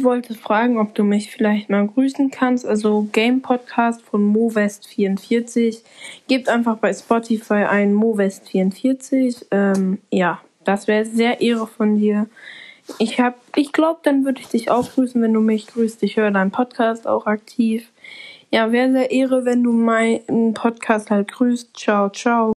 Ich wollte fragen, ob du mich vielleicht mal grüßen kannst. Also Game Podcast von MoWest44. Gebt einfach bei Spotify ein MoWest44. Ähm, ja, das wäre sehr Ehre von dir. Ich hab, ich glaube, dann würde ich dich auch grüßen, wenn du mich grüßt. Ich höre deinen Podcast auch aktiv. Ja, wäre sehr Ehre, wenn du meinen Podcast halt grüßt. Ciao, ciao.